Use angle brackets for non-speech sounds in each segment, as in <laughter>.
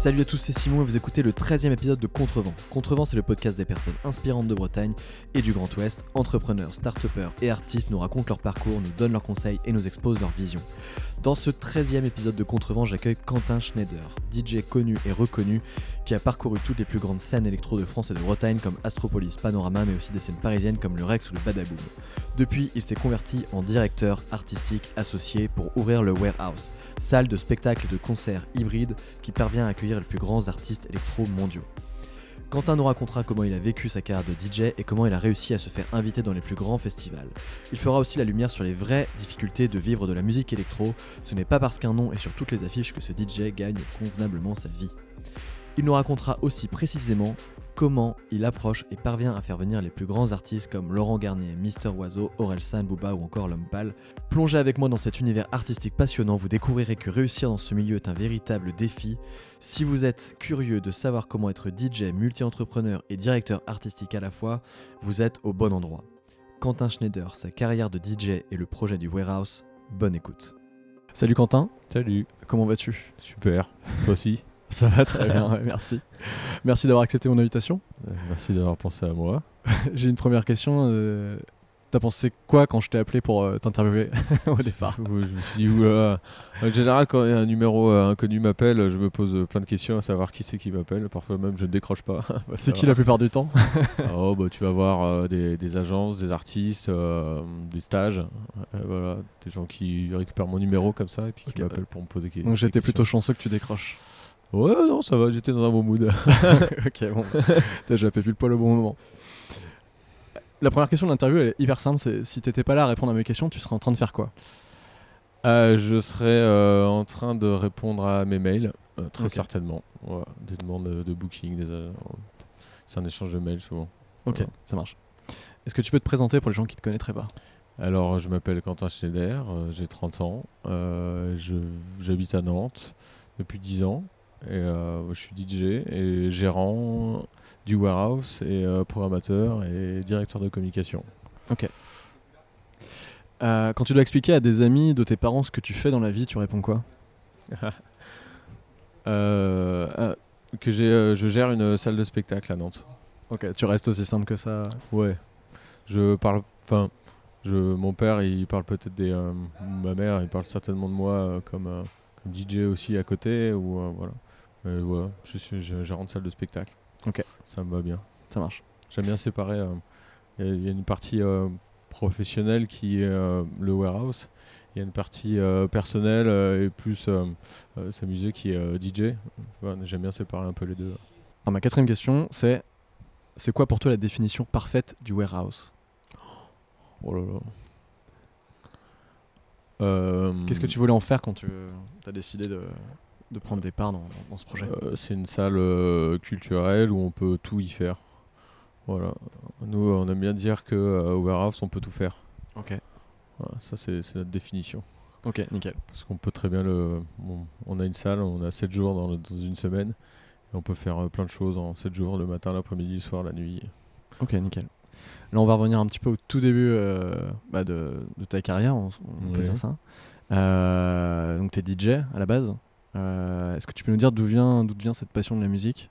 Salut à tous, c'est Simon et vous écoutez le 13e épisode de Contrevent. Contrevent, c'est le podcast des personnes inspirantes de Bretagne et du Grand Ouest. Entrepreneurs, start et artistes nous racontent leur parcours, nous donnent leurs conseils et nous exposent leur vision. Dans ce 13e épisode de Contrevent, j'accueille Quentin Schneider, DJ connu et reconnu, qui a parcouru toutes les plus grandes scènes électro de France et de Bretagne comme Astropolis, Panorama, mais aussi des scènes parisiennes comme le Rex ou le Badaboom. Depuis, il s'est converti en directeur artistique associé pour ouvrir le Warehouse, salle de spectacle et de concert hybride qui parvient à accueillir les plus grands artistes électro mondiaux. Quentin nous racontera comment il a vécu sa carrière de DJ et comment il a réussi à se faire inviter dans les plus grands festivals. Il fera aussi la lumière sur les vraies difficultés de vivre de la musique électro. Ce n'est pas parce qu'un nom est sur toutes les affiches que ce DJ gagne convenablement sa vie. Il nous racontera aussi précisément comment il approche et parvient à faire venir les plus grands artistes comme Laurent Garnier, Mister Oiseau, San, Booba ou encore L'Homme Pâle. Plongez avec moi dans cet univers artistique passionnant, vous découvrirez que réussir dans ce milieu est un véritable défi. Si vous êtes curieux de savoir comment être DJ, multi-entrepreneur et directeur artistique à la fois, vous êtes au bon endroit. Quentin Schneider, sa carrière de DJ et le projet du Warehouse, bonne écoute. Salut Quentin. Salut. Comment vas-tu? Super. Toi aussi? Ça va très bien, merci. Merci d'avoir accepté mon invitation. Euh, merci d'avoir pensé à moi. <laughs> J'ai une première question. Euh, t'as pensé quoi quand je t'ai appelé pour euh, t'interviewer <laughs> au départ? Je me suis dit, oula. En général, quand un numéro inconnu m'appelle, je me pose plein de questions à savoir qui c'est qui m'appelle. Parfois même, je ne décroche pas. <laughs> c'est qui la plupart du temps? Oh, bah, Tu vas voir des, agences, des artistes, des stages. voilà, des gens qui récupèrent mon numéro comme ça et puis qui m'appellent pour me poser des questions. Donc j'étais plutôt chanceux que tu décroches. Ouais, non, ça va, j'étais dans un bon mood. <laughs> <laughs> ok, bon. J'ai fait plus le poil au bon moment. La première question de l'interview, elle est hyper simple. C'est si t'étais pas là à répondre à mes questions, tu serais en train de faire quoi? Euh, Je serais euh, en train de répondre à mes mails, euh, très certainement. des demandes de, booking, des, c'est un échange de mails souvent. Ok, ça marche. Est-ce que tu peux te présenter pour les gens qui te connaîtraient pas? Alors, je m'appelle Quentin Schneider, j'ai 30 ans, j'habite à Nantes depuis 10 ans. Et euh, je suis DJ et gérant du warehouse et euh, programmateur et directeur de communication. Ok. Euh, quand tu dois expliquer à des amis de tes parents ce que tu fais dans la vie, tu réponds quoi? <laughs> Que j'ai, je gère une salle de spectacle à Nantes. Ok, tu restes aussi simple que ça? Ouais. Je parle. Enfin, je, mon père, il parle peut-être des. ma mère, il parle certainement de moi comme, comme DJ aussi à côté. Ou voilà. Voilà, je suis gérant de salle de spectacle. Ok. Ça me va bien. Ça marche. J'aime bien séparer. Il euh, y, a une partie euh, professionnelle qui est euh, le warehouse. Il y a une partie personnelle et plus s'amuser qui est DJ. J'aime bien séparer un peu les deux. Alors, ma quatrième question, c'est c'est quoi pour toi la définition parfaite du warehouse? Oh là là. Qu'est-ce que tu voulais en faire quand tu as décidé de, de prendre des parts dans, ce projet? Euh, C'est une salle euh, culturelle où on peut tout y faire. Voilà. Nous, on aime bien dire que euh, Warehouse, on peut tout faire. Ok. ça, c'est notre définition. Ok, nickel. Parce qu'on peut très bien le. on a une salle, on a 7 jours dans, une semaine. Et on peut faire plein de choses en 7 jours, le matin, l'après-midi, le soir, la nuit. Ok, nickel. Là, on va revenir un petit peu au tout début bah, de, ta carrière, on, peut dire ça. donc, tu es DJ à la base euh, est-ce que tu peux nous dire d'où vient, d'où vient cette passion de la musique?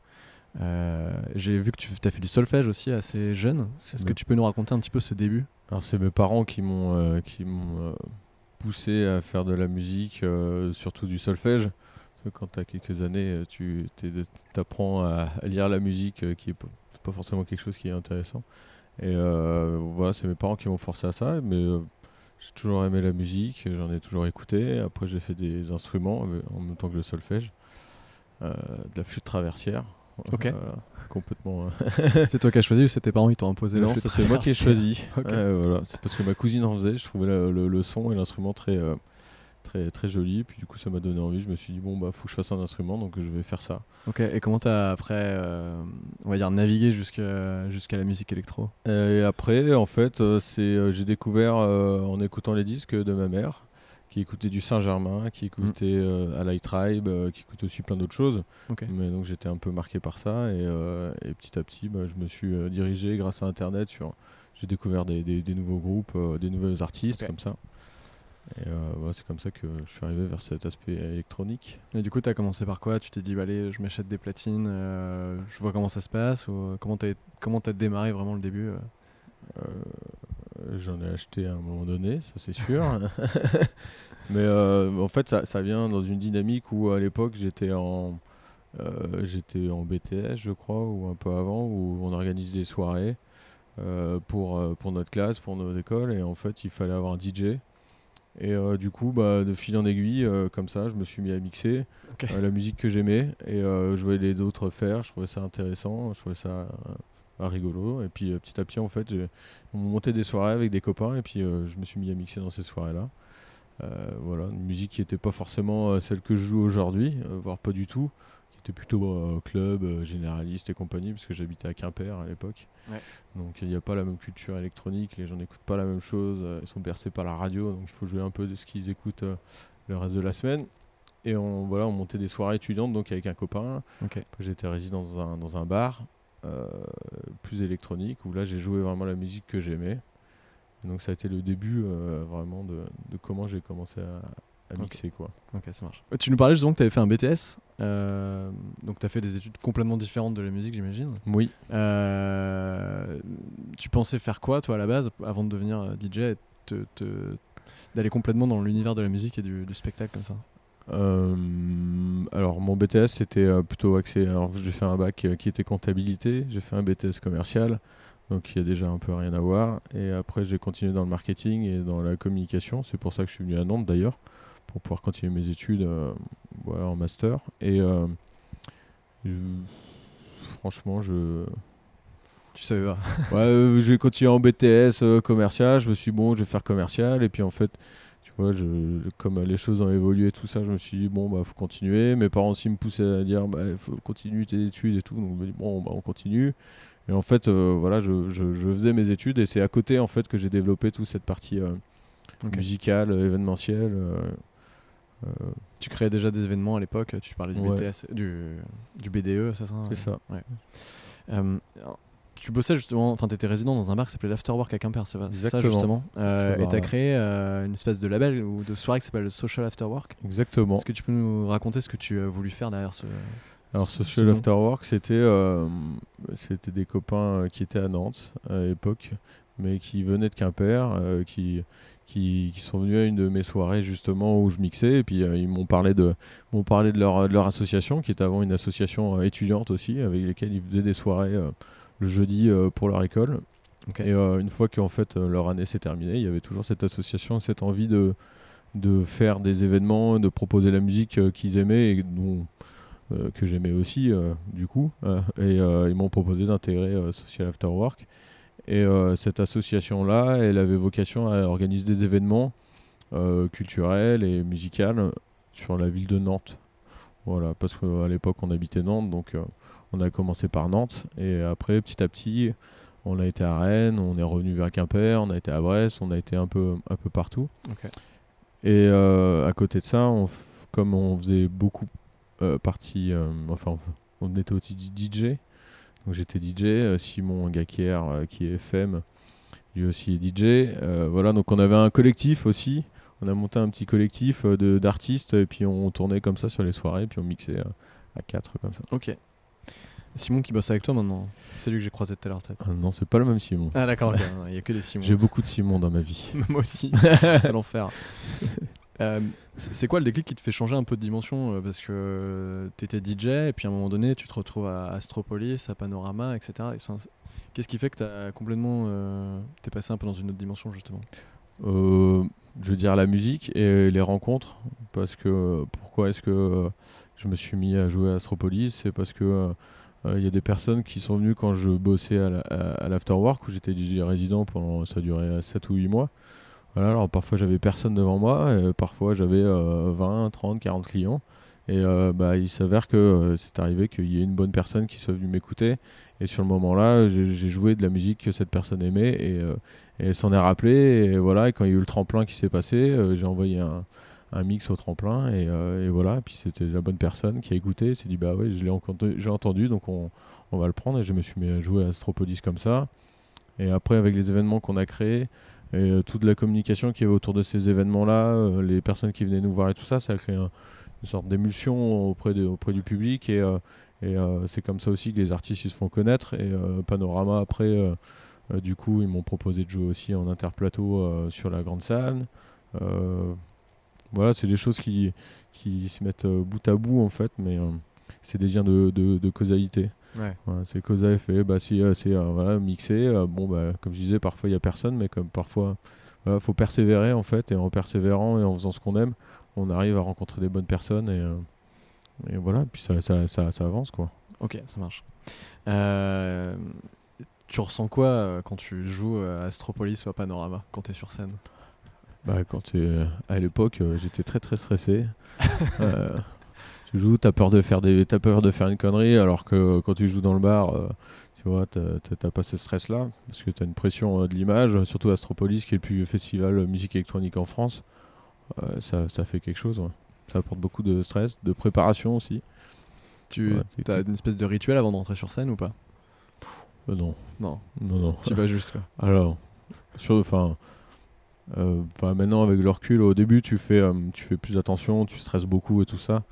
Euh, J'ai vu que tu as fait du solfège aussi assez jeune. Est-ce que tu peux nous raconter un petit peu ce début? Alors c'est mes parents qui m'ont euh, qui m'ont poussé à faire de la musique, surtout du solfège. Quand tu as quelques années, tu apprends à, lire la musique, qui est pas forcément quelque chose qui est intéressant. Et voilà, c'est mes parents qui m'ont forcé à ça, mais j'ai toujours aimé la musique, j'en ai toujours écouté. Après, j'ai fait des instruments en même temps que le solfège, euh, de la flûte traversière. Ok. complètement. Euh, <laughs> c'est toi qui as choisi ou c'est tes parents qui t'ont imposé Non, c'est moi qui ai choisi. voilà. C'est parce que ma cousine en faisait. Je trouvais le, son et l'instrument très, euh, très, très joli. Puis du coup, ça m'a donné envie. Je me suis dit, bon, bah, faut que je fasse un instrument, donc je vais faire ça. Ok, et comment t'as après, euh, on va dire, navigué jusqu'à la musique électro? Et après, en fait, euh, c'est euh, j'ai découvert en écoutant les disques de ma mère qui écoutait du Saint-Germain, qui écoutait mm. à Light Tribe, qui écoutait aussi plein d'autres choses. Mais donc j'étais un peu marqué par ça et, et petit à petit, bah, je me suis dirigé grâce à Internet sur. J'ai découvert des, des, nouveaux groupes, des nouveaux artistes comme ça. Et euh, ouais, c'est comme ça que je suis arrivé vers cet aspect électronique. Et du coup, tu as commencé par quoi? Tu t'es dit, bah, allez, je m'achète des platines, euh, je vois comment ça se passe ou euh, Comment tu as, démarré vraiment le début J'en ai acheté à un moment donné, ça c'est sûr. <laughs> Mais en fait, ça, ça, vient dans une dynamique où à l'époque j'étais en, j'étais en BTS, je crois, ou un peu avant, où on organise des soirées. pour, pour notre classe, pour nos écoles, et en fait il fallait avoir un DJ et euh, du coup, bah, de fil en aiguille, euh, comme ça, je me suis mis à mixer euh, la musique que j'aimais. Et je voyais les autres faire. Je trouvais ça intéressant. Je trouvais ça rigolo. Et puis petit à petit, en fait, on montait des soirées avec des copains. Et puis je me suis mis à mixer dans ces soirées-là. voilà, une musique qui n'était pas forcément celle que je joue aujourd'hui, voire pas du tout était plutôt euh, club, euh, généraliste et compagnie, parce que j'habitais à Quimper à l'époque. Donc il n'y a pas la même culture électronique, les gens n'écoutent pas la même chose, euh, ils sont bercés par la radio, donc il faut jouer un peu de ce qu'ils écoutent le reste de la semaine. Et on, voilà, on montait des soirées étudiantes donc avec un copain. J'étais résident dans un, dans un bar plus électronique où là j'ai joué vraiment la musique que j'aimais. Donc ça a été le début vraiment de, de comment j'ai commencé à, à mixer quoi. Ok, ça marche. Tu nous parlais justement que tu avais fait un BTS, euh, donc tu as fait des études complètement différentes de la musique, j'imagine. Oui. Euh, tu pensais faire quoi toi à la base avant de devenir euh, DJ et d'aller complètement dans l'univers de la musique et du, spectacle comme ça? Alors mon BTS c'était plutôt axé. Alors j'ai fait un bac qui était comptabilité, j'ai fait un BTS commercial, donc il y a déjà un peu rien à voir. Et après j'ai continué dans le marketing et dans la communication. C'est pour ça que je suis venu à Nantes d'ailleurs pour pouvoir continuer mes études euh, voilà, en master. Et euh, franchement, je. Tu savais pas <laughs> Ouais, euh, j'ai continué en BTS commercial. Je me suis dit, bon, je vais faire commercial. Et puis en fait, tu vois, je, comme les choses ont évolué et tout ça, je me suis dit, bon, bah, faut continuer. Mes parents aussi me poussaient à dire, bah, faut continuer tes études et tout. Donc, je me dis, bon, bah, on continue. Et en fait, voilà, je, je, faisais mes études et c'est à côté en fait que j'ai développé toute cette partie musicale, événementielle. Euh, tu créais déjà des événements à l'époque, tu parlais du BTS, du, du BDE, c'est ça C'est ça. Ouais. Euh, tu bossais justement, enfin tu étais résident dans un bar qui s'appelait l'Afterwork à Quimper, c'est ça justement? Euh, Et tu as créé une espèce de label ou de soirée qui s'appelle le Social Afterwork? Exactement. Est-ce que tu peux nous raconter ce que tu as voulu faire derrière ce... Alors Social Afterwork, c'était c'était des copains qui étaient à Nantes à l'époque, mais qui venaient de Quimper, qui, qui, sont venus à une de mes soirées justement où je mixais. Et puis euh, ils m'ont parlé de m'ont parlé de leur, de leur association qui était avant une association euh, étudiante aussi avec lesquelles ils faisaient des soirées euh, le jeudi pour leur école. Et une fois qu'en fait leur année s'est terminée il y avait toujours cette association cette envie de de faire des événements de proposer la musique qu'ils aimaient et dont que j'aimais aussi du coup et ils m'ont proposé d'intégrer Social After Work et euh, cette association-là, elle avait vocation à organiser des événements euh, culturels et musicaux sur la ville de Nantes. Voilà, parce qu'à l'époque on habitait Nantes, donc euh, on a commencé par Nantes et après petit à petit on a été à Rennes, on est revenu vers Quimper, on a été à Brest, on a été un peu, un peu partout. Et à côté de ça, comme on faisait beaucoup partie, enfin on était aussi DJ, j'étais DJ, euh, Simon Gakier euh, qui est FM, lui aussi est DJ. Euh, voilà, donc on avait un collectif aussi. On a monté un petit collectif d'artistes et puis on tournait comme ça sur les soirées, et puis on mixait à quatre comme ça. Ok. Simon qui bosse avec toi maintenant. C'est lui que j'ai croisé tout à l'heure peut-être. non, c'est pas le même Simon. Ah d'accord, il n'y a que des Simons. J'ai beaucoup de Simon dans ma vie. <laughs> Moi aussi, <laughs> c'est l'enfer. Euh, c'est quoi le déclic qui te fait changer un peu de dimension euh, Parce que tu étais DJ et puis à un moment donné, tu te retrouves à Astropolis, à Panorama, etc. Qu'est-ce qui fait que tu as complètement. Euh, t'es passé un peu dans une autre dimension justement? Je veux dire la musique et les rencontres. Parce que pourquoi est-ce que je me suis mis à jouer à Astropolis? C'est parce que. Il y a des personnes qui sont venues quand je bossais à l'Afterwork où j'étais DJ résident pendant ça duré 7 ou 8 mois alors parfois j'avais personne devant moi, parfois j'avais 20, 30, 40 clients. Et euh, bah, il s'avère que euh, c'est arrivé qu'il y ait une bonne personne qui soit venue m'écouter. Et sur le moment-là, j'ai joué de la musique que cette personne aimait et, euh, s'en est rappelée. Et voilà, et quand il y a eu le tremplin qui s'est passé, j'ai envoyé un, mix au tremplin et, voilà. Puis c'était la bonne personne qui a écouté. s'est dit bah ouais, je l'ai entendu, donc on, va le prendre. Et je me suis mis à jouer à Astropolis comme ça. Et après, avec les événements qu'on a créés, et toute la communication qui avait autour de ces événements-là, les personnes qui venaient nous voir et tout ça, ça a créé une sorte d'émulsion auprès, du public. Et, et c'est comme ça aussi que les artistes se font connaître. Et Panorama après du coup ils m'ont proposé de jouer aussi en interplateau sur la grande salle. Voilà, c'est des choses qui, qui se mettent bout à bout en fait, mais c'est des liens de, causalité. Ouais. c'est cause à effet. Bah, si euh, c'est euh, voilà, mixé, euh, bon, bah, comme je disais, parfois il n'y a personne, mais comme parfois il faut persévérer en fait, et en persévérant et en faisant ce qu'on aime, on arrive à rencontrer des bonnes personnes et, et voilà, puis ça, ça, ça, ça, avance quoi. Ok, ça marche. tu ressens quoi quand tu joues à Astropolis ou à Panorama, quand tu es sur scène? Bah, quand à l'époque, j'étais très très stressé. <laughs> tu joues, t'as peur de faire des, as peur de faire une connerie, alors que quand tu joues dans le bar, euh, tu vois, t'as pas ce stress-là, parce que t'as une pression euh, de l'image, surtout Astropolis, qui est le plus festival musique électronique en France. Euh, ça, ça, fait quelque chose, ça apporte beaucoup de stress, de préparation aussi. Tu as une espèce de rituel avant de rentrer sur scène ou pas? Non. Non. Non, non. Tu vas juste quoi. Alors, sur, enfin. Enfin, maintenant avec le recul, au début tu fais, tu fais plus attention, tu stresses beaucoup et tout ça.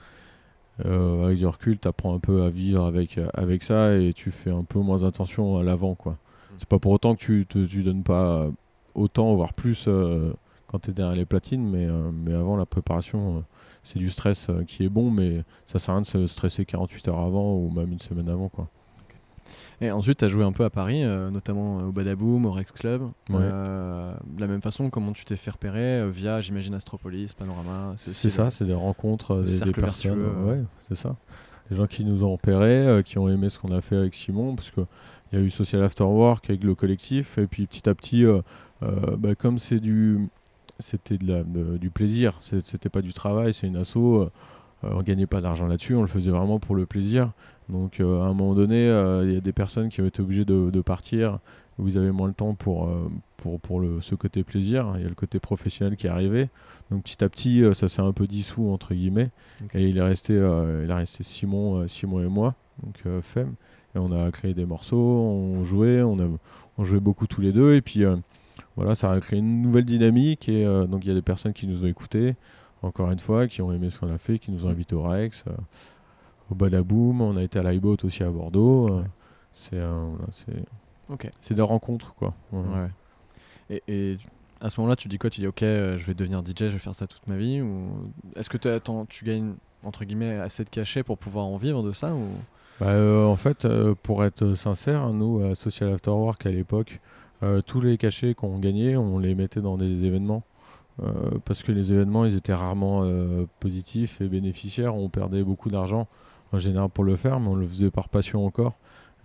Euh, avec du recul, tu apprends un peu à vivre avec, euh, avec ça et tu fais un peu moins attention à l'avant. quoi. Mm. C'est pas pour autant que tu te tu donnes pas autant, voire plus euh, quand tu es derrière les platines, mais, mais avant la préparation, c'est du stress qui est bon, mais ça sert à rien de se stresser 48 heures avant ou même une semaine avant. quoi. Et ensuite, tu as joué un peu à Paris, euh, notamment au Badaboom, au Rex Club. Euh, de la même façon, comment tu t'es fait repérer euh, via, j'imagine, Astropolis, Panorama C'est ça, c'est des rencontres, des, personnes. Ouais, c'est ça. Des gens qui nous ont repérés, qui ont aimé ce qu'on a fait avec Simon, parce qu'il y a eu Social After Work avec le collectif, et puis petit à petit, bah, comme c'est du c'était du plaisir, c'était pas du travail, c'est une asso, on gagnait pas d'argent là-dessus, on le faisait vraiment pour le plaisir. Donc euh, à un moment donné, euh, il y a des personnes qui ont été obligées de, partir, où ils avaient moins le temps pour, euh, pour, pour le, ce côté plaisir. Il y a le côté professionnel qui est arrivé. Donc petit à petit, ça s'est un peu dissous, entre guillemets. Et il est resté, il est resté Simon, Simon et moi, donc FEM. Et on a créé des morceaux, on jouait, on, a, on jouait beaucoup tous les deux. Et puis voilà, ça a créé une nouvelle dynamique. Et donc il y a des personnes qui nous ont écoutés, encore une fois, qui ont aimé ce qu'on a fait, qui nous ont invités au Rex au Badaboom, on a été à l'iBoat aussi à Bordeaux. Euh, c'est c'est des rencontres quoi. Et, et, à ce moment-là, tu dis quoi? Tu dis ok, euh, je vais devenir DJ, je vais faire ça toute ma vie ou est-ce que attends, tu gagnes entre guillemets assez de cachets pour pouvoir en vivre de ça ou? Bah, euh, En fait, pour être sincère, nous à Social After Work à l'époque, tous les cachets qu'on gagnait, on les mettait dans des événements. parce que les événements, ils étaient rarement positifs et bénéficiaires. On perdait beaucoup d'argent en général pour le faire, mais on le faisait par passion encore.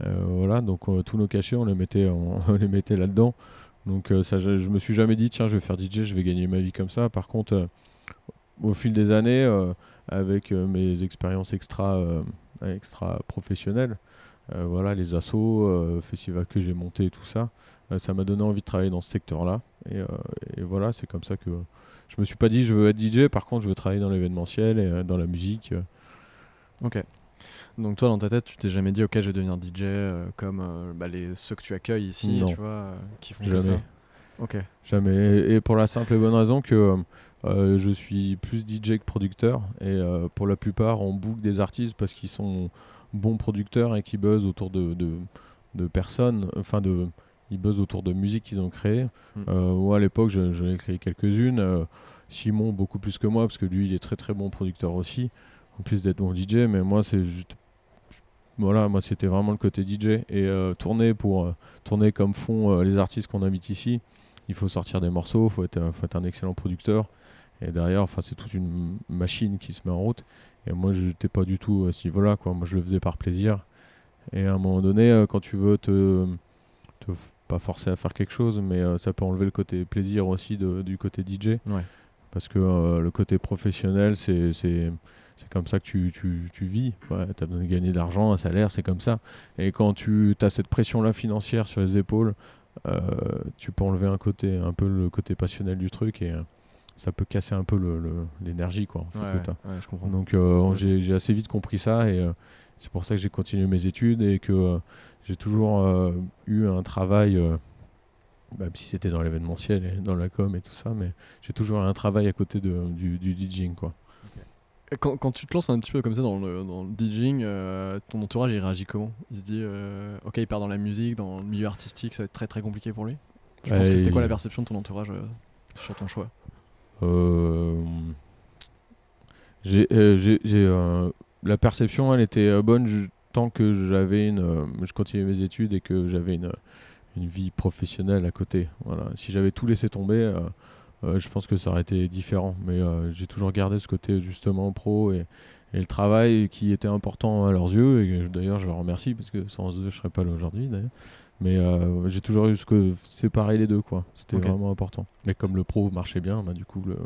Euh, voilà, donc euh, tous nos cachets, on les mettait, <laughs> on, les mettait là-dedans. Donc euh, ça, je, me suis jamais dit tiens, je vais faire DJ, je vais gagner ma vie comme ça. Par contre, au fil des années, avec mes expériences extra, extra professionnelles, voilà, les assos, festivals que j'ai montés, tout ça, ça m'a donné envie de travailler dans ce secteur-là. Et, et, voilà, c'est comme ça que je me suis pas dit je veux être DJ. Par contre, je veux travailler dans l'événementiel et dans la musique. Ok. Donc toi, dans ta tête, tu t'es jamais dit, ok, je vais devenir DJ euh, comme euh, bah, les, ceux que tu accueilles ici, tu vois, euh, qui font jamais. ça. Ok. Jamais. Et, pour la simple et bonne raison que je suis plus DJ que producteur. Et pour la plupart, on book des artistes parce qu'ils sont bons producteurs et qui buzzent autour de, de, personnes, enfin de, ils buzzent autour de musique qu'ils ont créée. Hmm. moi, à l'époque, j'en ai créé quelques-unes. Simon, beaucoup plus que moi, parce que lui, il est très très bon producteur aussi en plus d'être mon DJ, mais moi c'est voilà, moi c'était vraiment le côté DJ et euh, tourner pour euh, tourner comme font euh, les artistes qu'on invite ici. Il faut sortir des morceaux, être, faut être un excellent producteur et derrière, enfin c'est toute une machine qui se met en route. Et moi je n'étais pas du tout à ce niveau-là, quoi. Moi je le faisais par plaisir. Et à un moment donné, quand tu veux te, te pas forcer à faire quelque chose, mais ça peut enlever le côté plaisir aussi du côté DJ. Parce que le côté professionnel, c'est c'est comme ça que tu, tu, tu vis. tu as besoin de gagner de l'argent, un salaire, c'est comme ça. Et quand tu as cette pression-là financière sur les épaules, euh, tu peux enlever un côté, un peu le côté passionnel du truc et euh, ça peut casser un peu l'énergie. quoi. Donc euh, j'ai assez vite compris ça et c'est pour ça que j'ai continué mes études et que j'ai toujours eu un travail même si c'était dans l'événementiel et dans la com et tout ça, mais j'ai toujours un travail à côté de, du, du DJing quoi. Quand, quand, tu te lances un petit peu comme ça dans le, dans le DJing, euh, ton entourage il réagit comment? Il se dit, euh, ok, il part dans la musique, dans le milieu artistique, ça va être très très compliqué pour lui? Je pense que c'était quoi la perception de ton entourage euh, sur ton choix? J'ai la perception, elle était bonne tant que j'avais une, je continuais mes études et que j'avais une, une vie professionnelle à côté. Voilà. Si j'avais tout laissé tomber euh, je pense que ça aurait été différent. Mais euh, j'ai toujours gardé ce côté justement pro et, le travail qui était important à leurs yeux. Et d'ailleurs, je leur remercie parce que sans eux, je serais pas là aujourd'hui d'ailleurs. Mais euh, j'ai toujours eu ce que séparer les deux, quoi. C'était vraiment important. Mais comme le pro marchait bien, bah, du coup, le,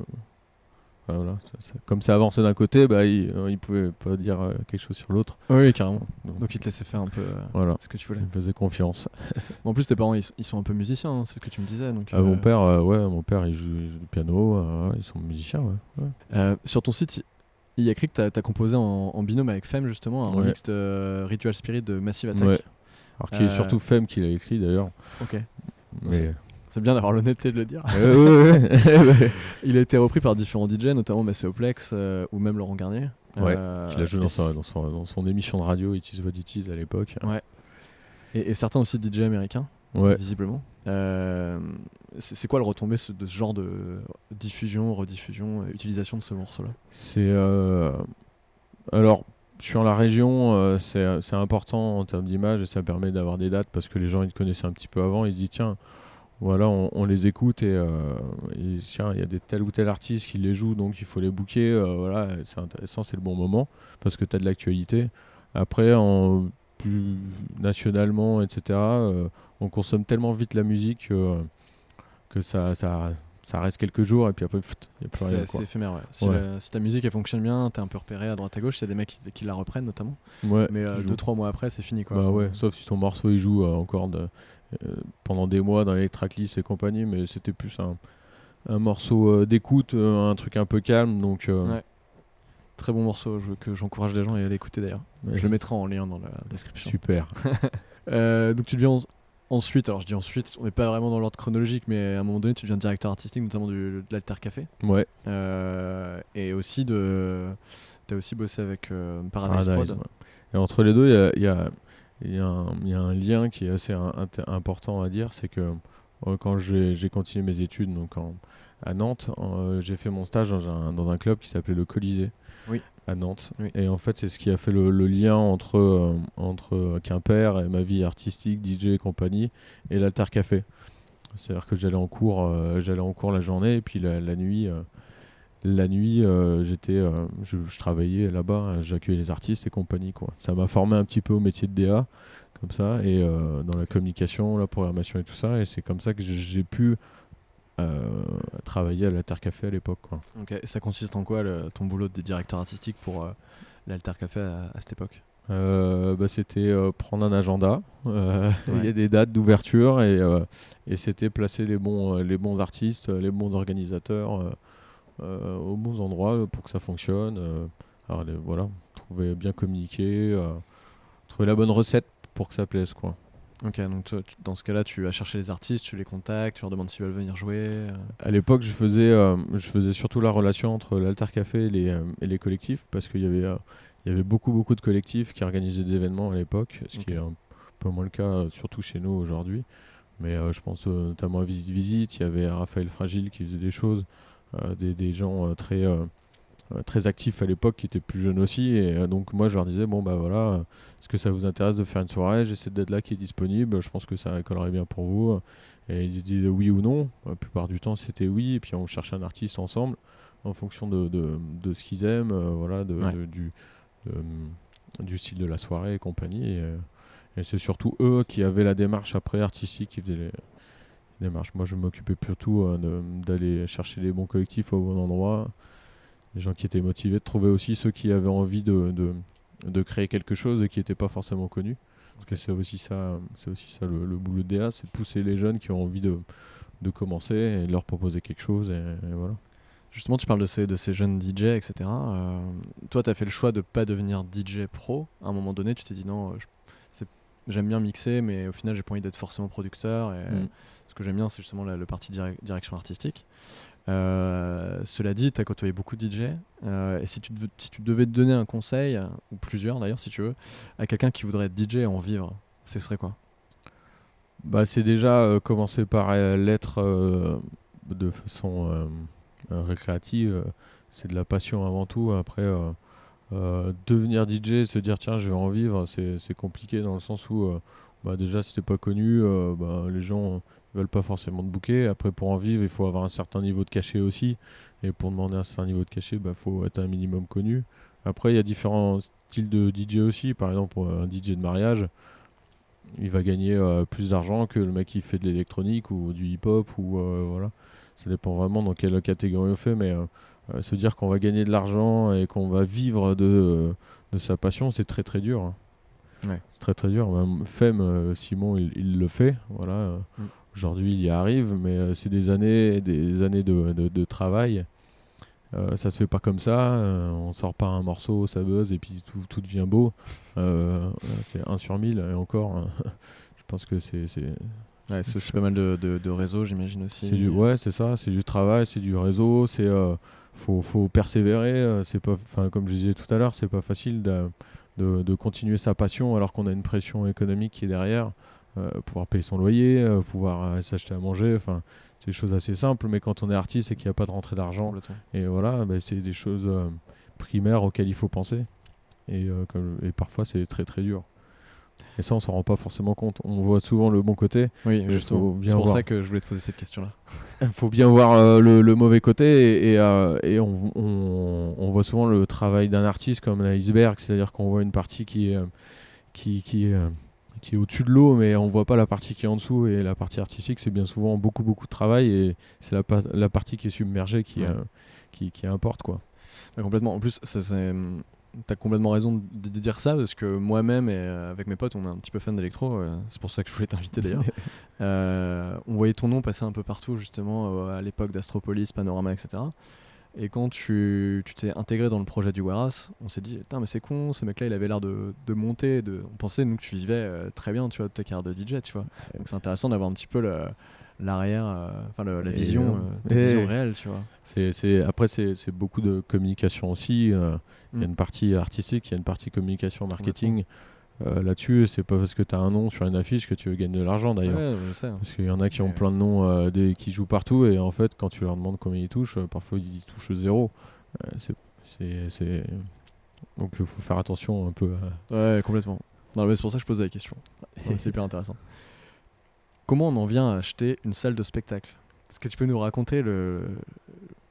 voilà, comme ça avançait d'un côté, bah, il, ne euh, pouvait pas dire euh, quelque chose sur l'autre. Oui, carrément. Donc, il te laissait faire un peu euh, voilà. ce que tu voulais. Il me faisait confiance. <laughs> en plus, tes parents, ils, sont un peu musiciens, hein, c'est ce que tu me disais. Donc, ah, Mon père, ouais, mon père, il joue, du piano, ils sont musiciens, ouais. sur ton site, il y a écrit que tu as, composé en, binôme avec Femme, justement, un remix de Ritual Spirit de Massive Attack. Alors qui est surtout Femme qui l'a écrit d'ailleurs. Ok. Mais c'est bien d'avoir l'honnêteté de le dire. <laughs> il a été repris par différents DJ, notamment Masséoplex euh, ou même Laurent Garnier. Ouais, euh, il a joué dans, son, émission de radio It Is What It Is à l'époque. Ouais. Et, certains aussi DJ américains, ouais. visiblement. Euh, c'est quoi le retombé de ce genre de diffusion, rediffusion, utilisation de ce morceau-là? C'est. Alors, sur la région, c'est important en termes d'image et ça permet d'avoir des dates parce que les gens ils te connaissaient un petit peu avant. Ils se disent tiens, voilà, on, les écoute et, euh, tiens, il y a des tel ou tel artiste qui les joue, donc il faut les booker. Euh, voilà, c'est intéressant, c'est le bon moment parce que tu as de l'actualité. Après, en, plus nationalement, etc., euh, on consomme tellement vite la musique que, ça, ça, ça, reste quelques jours et puis après, il n'y a plus rien. C'est éphémère, ouais. Si, ta musique elle fonctionne bien, tu es un peu repéré à droite à gauche, il y a des mecs qui, la reprennent notamment. Ouais, Mais deux, trois mois après, c'est fini. Quoi. Bah ouais, sauf si ton morceau il joue encore euh, pendant des mois dans les tracklist et compagnie, mais c'était plus un, un morceau euh, d'écoute, euh, un truc un peu calme. Donc, Très bon morceau que j'encourage les gens à aller écouter d'ailleurs. je le mettrai en lien dans la description. Super. <laughs> donc tu deviens ensuite, alors je dis ensuite, on n'est pas vraiment dans l'ordre chronologique, mais à un moment donné tu deviens directeur artistique, notamment du, de l'Alter Café. Ouais. et aussi de. Tu as aussi bossé avec Paradise, Prod. Et entre les deux, il y a il y, a un lien qui est assez important à dire, c'est que euh, quand j'ai continué mes études donc à Nantes, euh, j'ai fait mon stage dans un, dans un club qui s'appelait le Colisée à Nantes. Et en fait, c'est ce qui a fait le, lien entre, euh, entre Quimper et ma vie artistique, DJ et compagnie, et l'Alter Café. C'est-à-dire que j'allais en cours, j'allais en cours la journée et puis la, la nuit la nuit, euh, j'étais, euh, je, travaillais là-bas, j'accueillais les artistes et compagnie. Quoi. Ça m'a formé un petit peu au métier de DA, comme ça, et euh, dans la communication, la programmation et tout ça. Et c'est comme ça que j'ai pu travailler à l'Alter Café à l'époque. Ça consiste en quoi ton boulot de directeur artistique pour l'Alter Café à, cette époque? Bah, c'était prendre un agenda, <laughs> il y a des dates d'ouverture et, et c'était placer les bons, les bons artistes, les bons organisateurs aux bons endroits pour que ça fonctionne. Euh, alors voilà, trouver bien communiquer, euh, trouver la bonne recette pour que ça plaise quoi. Ok, donc dans ce cas-là, tu vas chercher les artistes, tu les contactes, tu leur demandes s'ils veulent venir jouer. À l'époque, je faisais, je faisais surtout la relation entre l'Alter Café et les, et les collectifs parce qu'il y avait, il y avait beaucoup, beaucoup de collectifs qui organisaient des événements à l'époque, ce qui est un peu moins le cas, surtout chez nous aujourd'hui. Mais je pense notamment à Visite Visite, il y avait Raphaël Fragile qui faisait des choses. Euh, des, gens euh, très euh, très actifs à l'époque qui étaient plus jeunes aussi. Et donc moi je leur disais bon bah voilà est-ce que ça vous intéresse de faire une soirée? J'ai cette date là qui est disponible. Je pense que ça collerait bien pour vous. Et ils disaient oui ou non. La plupart du temps c'était oui. Et puis on cherchait un artiste ensemble en fonction de, de, ce qu'ils aiment voilà de, du du style de la soirée et compagnie. Et, et c'est surtout eux qui avaient la démarche après artistique qui faisaient les, démarche. Moi, je m'occupais plutôt euh, d'aller chercher les bons collectifs au bon endroit, les gens qui étaient motivés, de trouver aussi ceux qui avaient envie de, de, de créer quelque chose et qui n'étaient pas forcément connus. Parce que c'est aussi ça, c'est aussi ça le, boulot de DA, c'est de pousser les jeunes qui ont envie de, de commencer et de leur proposer quelque chose. Et, voilà. Justement, tu parles de ces, de ces jeunes DJ, etc. Euh, toi, tu as fait le choix de ne pas devenir DJ pro. À un moment donné, tu t'es dit non, je j'aime bien mixer, mais au final, j'ai pas envie d'être forcément producteur. Et Mm. Ce que j'aime bien, c'est justement la- le parti direc- direction artistique. Euh, cela dit, tu as côtoyé beaucoup de DJ. euh, et si tu, si tu devais te donner un conseil, ou plusieurs d'ailleurs, si tu veux, à quelqu'un qui voudrait être DJ et en vivre, ce serait quoi? Bah, c'est déjà euh, commencer par l'être de façon récréative. c'est de la passion avant tout. Après, euh, devenir DJ, se dire tiens, je vais en vivre, c'est compliqué dans le sens où euh, bah, déjà, si pas connu, euh, bah, les gens veulent pas forcément te booker. Après, pour en vivre, il faut avoir un certain niveau de cachet aussi. Et pour demander un certain niveau de cachet, il bah, faut être un minimum connu. Après, il y a différents styles de DJ aussi. Par exemple, un DJ de mariage, il va gagner plus d'argent que le mec qui fait de l'électronique ou du hip-hop ou voilà. Ça dépend vraiment dans quelle catégorie on fait, mais se dire qu'on va gagner de l'argent et qu'on va vivre de, euh, de sa passion, c'est très très dur. hein. Ouais. C'est très très dur. Même Femme, euh, Simon, il, il le fait. Voilà. euh, Mm. Aujourd'hui, il y arrive, mais euh, c'est des années, des années de, de- de travail. Euh, ça se fait pas comme ça. euh, on sort pas un morceau, ça buzz et puis tout, tout devient beau. Euh, c'est 1 sur 1000 et encore. hein, <laughs> je pense que c'est c'est- Ouais, c'est aussi pas mal de, de, réseaux, j'imagine aussi. c'est du ouais, c'est ça, c'est du travail, c'est du réseau, c'est euh, faut, faut persévérer. euh, c'est pas, enfin comme je disais tout à l'heure, c'est pas facile de, de, de continuer sa passion alors qu'on a une pression économique qui est derrière. euh, pouvoir payer son loyer, euh, pouvoir euh, s'acheter à manger, enfin c'est des choses assez simples. Mais quand on est artiste et qu'il n'y a pas de rentrée d'argent, et voilà, bah, c'est des choses primaires auxquelles il faut penser. Et, comme- et parfois c'est très très dur. Et ça on s'en rend pas forcément compte. On voit souvent le bon côté, Oui, justement. C'est pour voir. ça que je voulais te poser cette question-là. Il <laughs> faut bien voir euh, le, le mauvais côté et, et, euh, et on, on- on voit souvent le travail d'un artiste comme un iceberg, c'est-à-dire qu'on voit une partie qui est, euh, qui, qui qui est au-dessus de l'eau, mais on voit pas la partie qui est en dessous. Et la partie artistique, c'est bien souvent beaucoup beaucoup de travail et c'est la, pa- la partie qui est submergée qui, Ouais. euh, qui, qui importe quoi. Ouais, complètement. En plus, ça, c'est- t'as complètement raison de, de dire ça parce que moi-même et euh, avec mes potes, on est un petit peu fan d'électro. euh, c'est pour ça que je voulais t'inviter d'ailleurs. <laughs> Euh, on voyait ton nom passer un peu partout justement à l'époque d'Astropolis, Panorama, etc. Et quand tu tu t'es intégré dans le projet du Warehouse, on s'est dit, putain, mais c'est con, ce mec-là, il avait l'air de, de monter. De... On pensait, nous, que tu vivais euh, très bien, tu vois, de ta carrière de DJ, tu vois. Donc c'est intéressant d'avoir un petit peu le- l'arrière, euh, enfin la vision, euh, Et- vision réelle, tu vois. C'est, après, c'est, beaucoup de communication aussi. euh, Il y a Mm. une partie artistique, il y a une partie communication, marketing. Euh, là-dessus, c'est pas parce que tu as un nom sur une affiche que tu veux gagner de l'argent d'ailleurs. Ouais. Parce qu'il y en a qui ont plein de noms des, qui jouent partout et en fait, quand tu leur demandes combien ils touchent, parfois ils touchent zéro. C'est, Donc il faut faire attention un peu à. Ouais, complètement. Non, mais c'est pour ça que je pose la question. <laughs> C'est hyper intéressant. Comment on en vient à acheter une salle de spectacle? Est-ce que tu peux nous raconter le,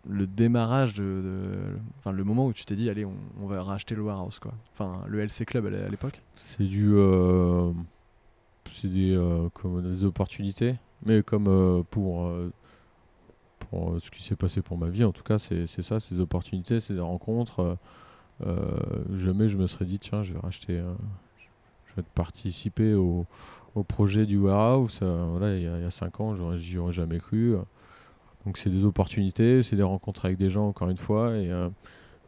démarrage de, le moment où tu t'es dit, allez, on, va racheter le warehouse, quoi? Enfin, le LC Club à l'é- à l'époque? C'est du. euh, C'est des, euh, comme des opportunités, mais comme euh, pour. pour ce qui s'est passé pour ma vie, en tout cas, c'est ça, ces opportunités, des rencontres. jamais je me serais dit, tiens, je vais racheter. je vais participer au, au projet du warehouse. euh, voilà, il y, a- il y a 5 ans, j'y aurais jamais cru. Donc c'est des opportunités, c'est des rencontres avec des gens encore une fois et, euh,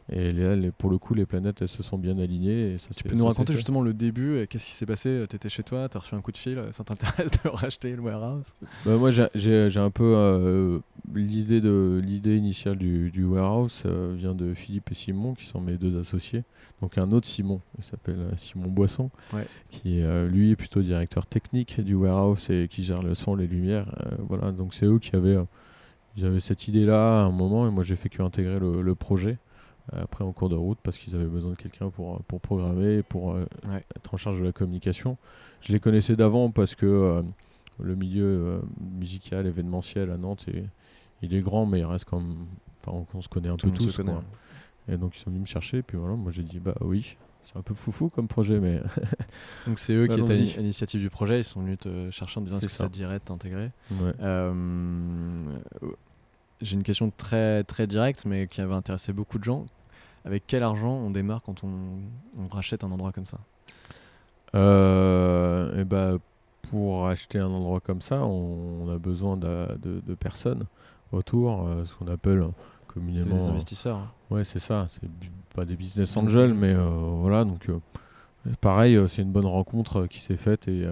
et là, les- pour le coup les planètes elles se sont bien alignées et ça Tu peux nous raconter justement le début et Qu'est-ce qui s'est passé? T'étais chez toi, t'as reçu un coup de fil, ça t'intéresse de racheter le warehouse? Bah, moi, j'ai- un peu euh, l'idée de l'idée initiale du, du warehouse euh, vient de Philippe et Simon, qui sont mes deux associés. Donc un autre Simon, il s'appelle euh, Simon Boisson, Ouais. qui euh, lui est plutôt directeur technique du warehouse et qui gère le son, les lumières. euh, voilà, donc c'est eux qui avaient, ils avaient cette idée-là à un moment, et moi j'ai fait que intégrer le, le projet. Euh, Après en cours de route parce qu'ils avaient besoin de quelqu'un pour, pour programmer, pour euh, Ouais. être en charge de la communication. Je les connaissais d'avant parce que euh, le milieu euh, musical, événementiel à Nantes, est- il est grand, mais il reste comme. Enfin, on, on se connaît un Tout peu tous. quoi. Et donc, ils sont venus me chercher, puis voilà, moi j'ai dit, bah oui, c'est un peu foufou comme projet, mais. <laughs> Donc c'est eux qui étaient à l'initiative du projet, ils sont venus te chercher en disant est-ce que ça ça. dirait t'intégrer? Ouais. Euh, J'ai une question très, très directe, mais qui avait intéressé beaucoup de gens. Avec quel argent on démarre quand on, on rachète un endroit comme ça? Euh, et bah, pour acheter un endroit comme ça, on, on a besoin de, de personnes autour, euh, ce qu'on appelle C'est communément. des investisseurs. hein. Ouais, c'est ça. C'est pas des business angels, mais euh, voilà. Donc, euh, pareil, c'est une bonne rencontre qui s'est faite et,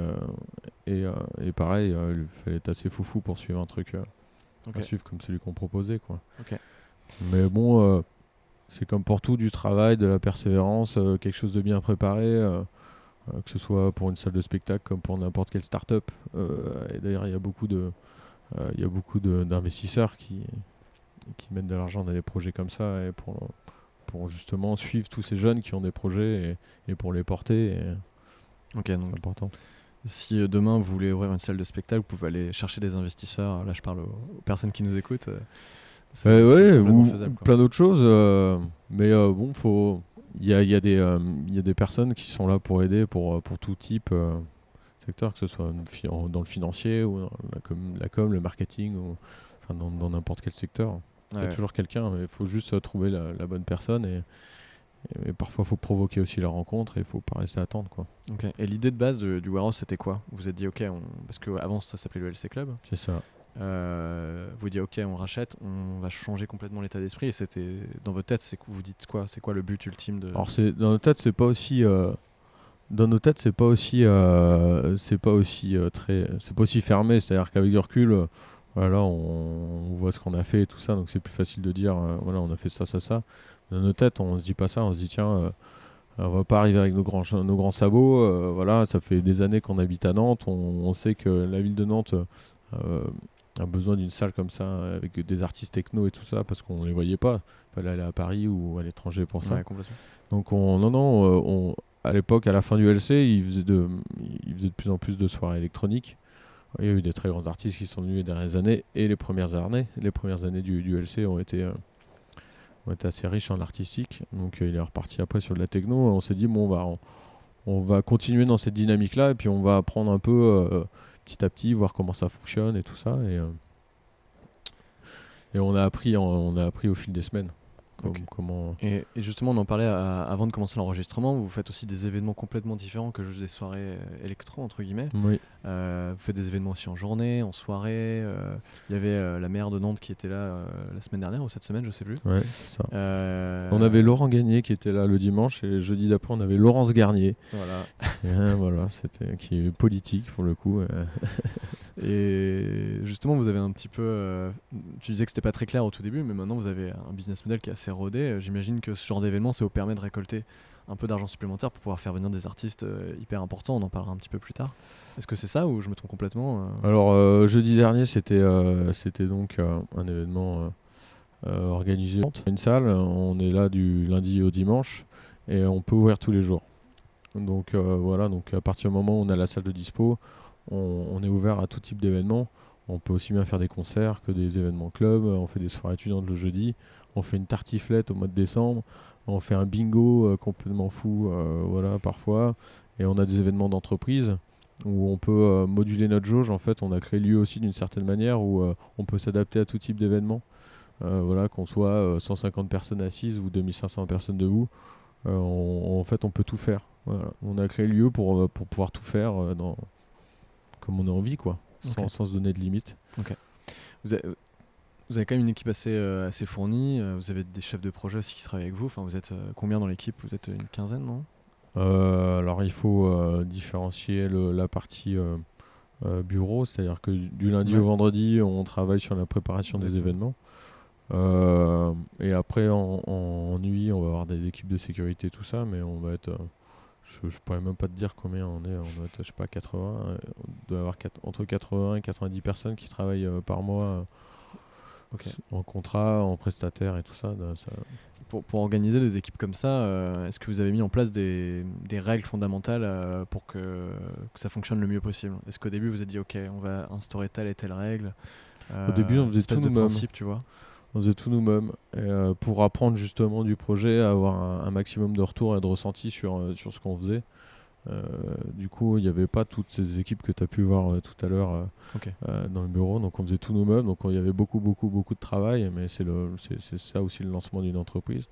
et, et, pareil, il fallait être assez foufou pour suivre un truc à suivre comme celui qu'on proposait. Quoi. Mais bon, c'est comme pour tout du travail, de la persévérance, quelque chose de bien préparé. que ce soit pour une salle de spectacle comme pour n'importe quelle start-up. et d'ailleurs, il y a beaucoup de, il y a beaucoup d'investisseurs qui, qui mettent de l'argent dans des projets comme ça et pour, pour justement suivre tous ces jeunes qui ont des projets et, et pour les porter. Ok, donc important. Si euh, demain vous voulez ouvrir une salle de spectacle, vous pouvez aller chercher des investisseurs. Là, je parle aux, personnes qui nous écoutent. Euh, ouais, ou plein d'autres choses. Euh, mais bon, faut. Il y a, y, a des, y a des personnes qui sont là pour aider pour, pour tout type secteur, que ce soit dans le financier ou dans la com, la com le marketing, ou enfin dans n'importe quel secteur. Il y a toujours quelqu'un, mais il faut juste euh, trouver la, bonne personne et, parfois il faut provoquer aussi la rencontre et il faut pas rester attendre. Quoi. Et l'idée de base du warehouse c'était quoi? Vous vous êtes dit ok, on... parce qu'avant ça s'appelait le LC Club. C'est ça. Euh, vous dites ok, on rachète, on va changer complètement l'état d'esprit. C'était dans votre tête, c'est vous dites quoi? C'est quoi le but ultime de Alors c'est dans notre tête, c'est pas aussi euh, dans nos têtes, c'est pas aussi c'est pas aussi très c'est pas aussi fermé, c'est-à-dire qu'avec du recul voilà, on, voit ce qu'on a fait et tout ça, donc c'est plus facile de dire, euh, voilà, on a fait ça, ça, ça. Dans nos têtes, on se dit pas ça, on se dit, tiens, euh, on va pas arriver avec nos grands, nos grands sabots, euh, voilà, ça fait des années qu'on habite à Nantes, on, sait que la ville de Nantes a besoin d'une salle comme ça, avec des artistes techno et tout ça, parce qu'on les voyait pas. Il fallait aller à Paris ou à l'étranger pour ça. donc, on, non, non, on, à l'époque, à la fin du LC, il faisait, de, il faisait de plus en plus de soirées électroniques. Il y a eu des très grands artistes qui sont venus les dernières années et les premières années. Les premières années du, du LC ont été, euh, ont été assez riches en artistique. Donc euh, il est reparti après sur de la techno. On s'est dit, bon, on va, on, va continuer dans cette dynamique-là et puis on va apprendre un peu euh, petit à petit, voir comment ça fonctionne et tout ça. Et, et on, a appris on a appris au fil des semaines. Comment... Et, justement, on en parlait avant de commencer l'enregistrement. Vous faites aussi des événements complètement différents que juste des soirées euh, électro, entre guillemets. Oui. Euh, vous faites des événements aussi en journée, en soirée. Euh, il y avait la maire de Nantes qui était là la semaine dernière ou cette semaine, je sais plus. Ouais, ça. On avait Laurent Gagné qui était là le dimanche et jeudi d'après, on avait Laurence Garnier. Voilà. voilà, c'était qui est politique pour le coup. <laughs> et justement, vous avez un petit peu. tu disais que c'était pas très clair au tout début, mais maintenant vous avez un business model qui est assez rodé. Euh, j'imagine que ce genre d'événement, ça vous permet de récolter un peu d'argent supplémentaire pour pouvoir faire venir des artistes euh, hyper importants. On en parlera un petit peu plus tard. Est-ce que c'est ça ou je me trompe complètement euh Alors, jeudi dernier, c'était donc un événement organisé une salle. On est là du lundi au dimanche et on peut ouvrir tous les jours. Donc voilà, donc à partir du moment où on a la salle de dispo, on, on est ouvert à tout type d'événements. On peut aussi bien faire des concerts que des événements club. On fait des soirées étudiantes le jeudi on fait une tartiflette au mois de décembre, on fait un bingo euh, complètement fou, euh, voilà, parfois, et on a des événements d'entreprise où on peut euh, moduler notre jauge. En fait, on a créé lieu aussi d'une certaine manière où on peut s'adapter à tout type d'événements. voilà, qu'on soit 150 personnes assises ou 2500 personnes debout, en fait, on peut tout faire. On a créé lieu pour, pour pouvoir tout faire dans, comme on a envie, quoi, sans, se donner de limite. Vous, avez, vous avez quand même une équipe assez, euh, assez fournie. Euh, vous avez des chefs de projet aussi qui travaillent avec vous. Enfin, vous êtes euh, combien dans l'équipe? Vous êtes une quinzaine, non? Alors, il faut différencier la partie bureau, c'est-à-dire que du lundi au vendredi, on travaille sur la préparation des événements. et après, en, nuit, on va avoir des équipes de sécurité, tout ça, mais on va être. je, ne pourrais même pas te dire combien on est. On doit être, je sais pas, 80. On doit avoir entre 80 et 90 personnes qui travaillent par mois en contrat, en prestataire et tout ça. Pour, pour, organiser des équipes comme ça, euh, est-ce que vous avez mis en place des, des règles fondamentales euh, pour que, que, ça fonctionne le mieux possible? Est-ce qu'au début vous avez dit ok, on va instaurer telle et telle règle Au début, on faisait tout nous-mêmes. tu vois? On faisait tout nous-mêmes pour apprendre justement du projet, avoir un, un, maximum de retours et de ressentis sur, euh, sur ce qu'on faisait. Euh, du coup, il n'y avait pas toutes ces équipes que tu as pu voir euh, tout à l'heure euh, dans le bureau. Donc, on faisait tout nous-mêmes. Donc, il y avait beaucoup, beaucoup, beaucoup de travail. Mais c'est ça aussi le lancement d'une entreprise.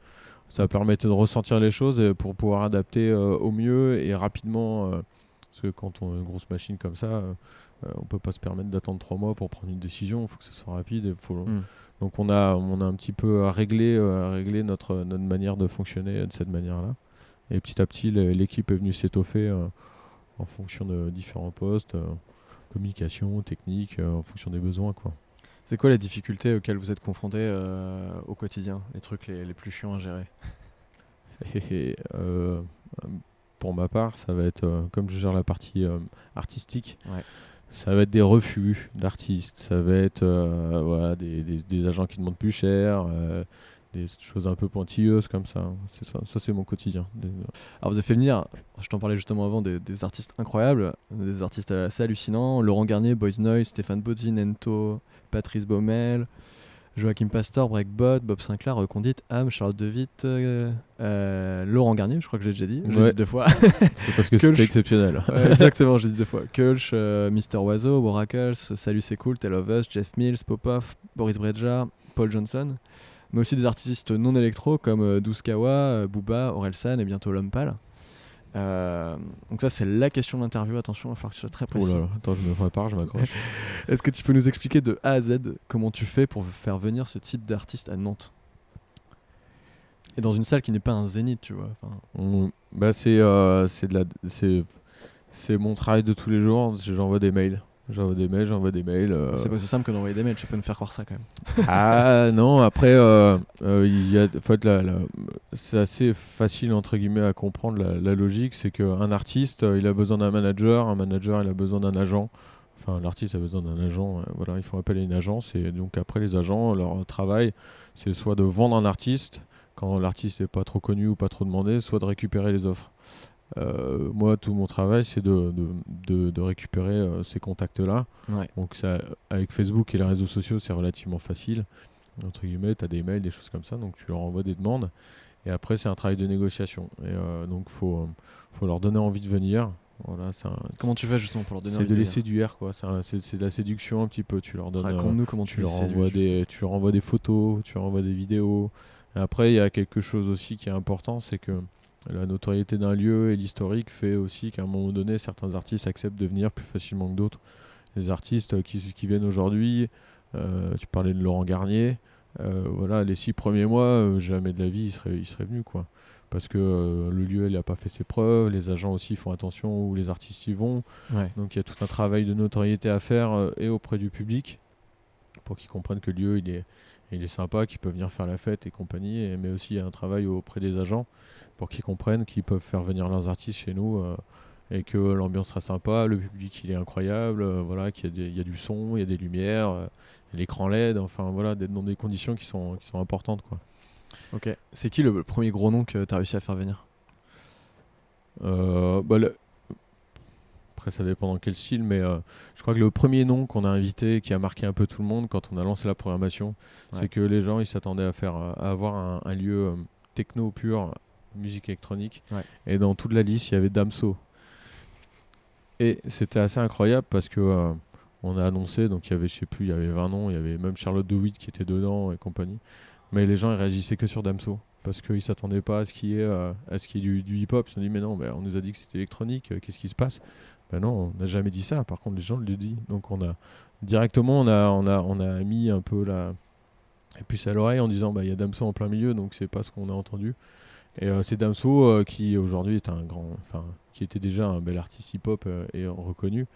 Ça permettait de ressentir les choses pour pouvoir adapter au mieux et rapidement. parce que quand on a une grosse machine comme ça, on peut pas se permettre d'attendre trois mois pour prendre une décision. Il faut que ce soit rapide. faut... Hmm. Donc, on a, on a un petit peu à régler, à régler notre, notre manière de fonctionner de cette manière-là. Et petit à petit, l'é- l'équipe est venue s'étoffer euh, en fonction de différents postes, euh, communication, technique, euh, en fonction des besoins. Quoi. C'est quoi les difficultés auxquelles vous êtes confrontés au quotidien Les trucs les, les plus chiants à gérer? <laughs> Et, euh, pour ma part, ça va être, comme je gère la partie artistique, Ouais. ça va être des refus d'artistes, ça va être voilà, des, des- des agents qui demandent plus cher, des choses un peu pointilleuses comme ça. C'est ça, ça c'est mon quotidien. Des- Alors vous avez fait venir, je t'en parlais justement avant, des, des artistes incroyables, des artistes assez hallucinants. Laurent Garnier, Boys Noise, Stéphane Bozzi, Nento, Patrice Baumel, Joachim Pastor, Breakbot, Bob Sinclair, Recondite, Am, Charlotte De Witt, euh, euh, Laurent Garnier, je crois que j'ai déjà dit, je l'ai Ouais. dit deux fois. C'est parce que c'était exceptionnel. Ouais, exactement, j'ai dit deux fois. Kulch, euh, Mister Oiseau, Oracles, Salut c'est cool, Tell of Us, Jeff Mills, Popov, Boris Breja, Paul Johnson, mais aussi des artistes non électro comme euh, Douskawa, euh, Booba, Orelsan et bientôt L'Homme Pâle. Euh, donc ça c'est la question d'interview, attention, il va falloir que tu sois très Oh précis. là là, attends, je me prépare, je m'accroche. <laughs> Est-ce que tu peux nous expliquer de A à Z comment tu fais pour faire venir ce type d'artiste à Nantes? Et dans une salle qui n'est pas un zénith, tu vois. On- bah c'est euh, c'est de la c'est mon travail de tous les jours. J'envoie des mails. J'envoie des mails, j'envoie des mails. euh, C'est pas aussi simple que d'envoyer des mails, tu peux nous faire croire ça quand même. <laughs> ah non, après, euh, euh, il y a, en fait, la- la- c'est assez facile entre guillemets à comprendre la, la logique. C'est qu'un artiste, euh, il a besoin d'un manager, un manager, il a besoin d'un agent. Enfin, l'artiste a besoin d'un agent. voilà, il faut appeler une agence. Et donc après, les agents, leur travail, c'est soit de vendre un artiste quand l'artiste n'est pas trop connu ou pas trop demandé, soit de récupérer les offres. Euh, moi, tout mon travail, c'est de, de, de- de récupérer euh, ces contacts-là. Ouais. Donc ça, avec Facebook et les réseaux sociaux, c'est relativement facile. Entre guillemets, tu as des mails, des choses comme ça, donc tu leur envoies des demandes. Et après, c'est un travail de négociation. Et euh, donc, il faut, faut leur donner envie de venir. Voilà, c'est un- Comment tu fais justement pour leur donner c'est envie de les séduire, quoi. C'est de la séduction un petit peu. Tu leur donnes. Raconte-nous comment tu, tu leur, envoies des, tu leur envoies des photos, tu leur envoies des vidéos. Et après, il y a quelque chose aussi qui est important, c'est que la notoriété d'un lieu et l'historique fait aussi qu'à un moment donné, certains artistes acceptent de venir plus facilement que d'autres. Les artistes qui, qui viennent aujourd'hui, euh, tu parlais de Laurent Garnier, euh, voilà, les six premiers mois, euh, jamais de la vie, il serait, il serait venu, quoi. Parce que le lieu, il n'a pas fait ses preuves, les agents aussi font attention où les artistes y vont. Ouais. Donc il y a tout un travail de notoriété à faire et auprès du public pour qu'ils comprennent que le lieu il est, il est sympa, qu'ils peuvent venir faire la fête et compagnie. Mais aussi il y a un travail auprès des agents pour qu'ils comprennent qu'ils peuvent faire venir leurs artistes chez nous euh, et que l'ambiance sera sympa, le public il est incroyable, euh, voilà, qu'il y, a des- il y a du son, il y a des lumières, euh, l'écran LED, enfin voilà, d'être dans des conditions qui sont, qui sont importantes quoi. Ok. C'est qui le, le premier gros nom que tu as réussi à faire venir? Euh, bah, le- Après, ça dépend dans quel style, mais je crois que le premier nom qu'on a invité, qui a marqué un peu tout le monde quand on a lancé la programmation, Ouais. c'est que les gens ils s'attendaient à faire, à avoir un, un lieu techno pur, musique électronique, Ouais. et dans toute la liste il y avait Damso. Et c'était assez incroyable parce que euh, on a annoncé, donc il y avait, je sais plus, il y avait 20 noms, il y avait même Charlotte DeWitt qui était dedans et compagnie, mais les gens ils réagissaient que sur Damso parce qu'ils s'attendaient pas à ce qui est euh, à ce qui est du, du hip-hop. Ils se sont dit mais non, on nous a dit que c'était électronique, euh, qu'est-ce qui se passe? Ben non, on n'a jamais dit ça. Par contre, les gens le disent. Donc on a directement on a on a on a mis un peu la et puce à l'oreille en disant bah il y a Damso en plein milieu, donc c'est pas ce qu'on a entendu. Et euh, c'est Damso euh, qui aujourd'hui est un grand, enfin qui était déjà un bel artiste hip-hop euh, et reconnu.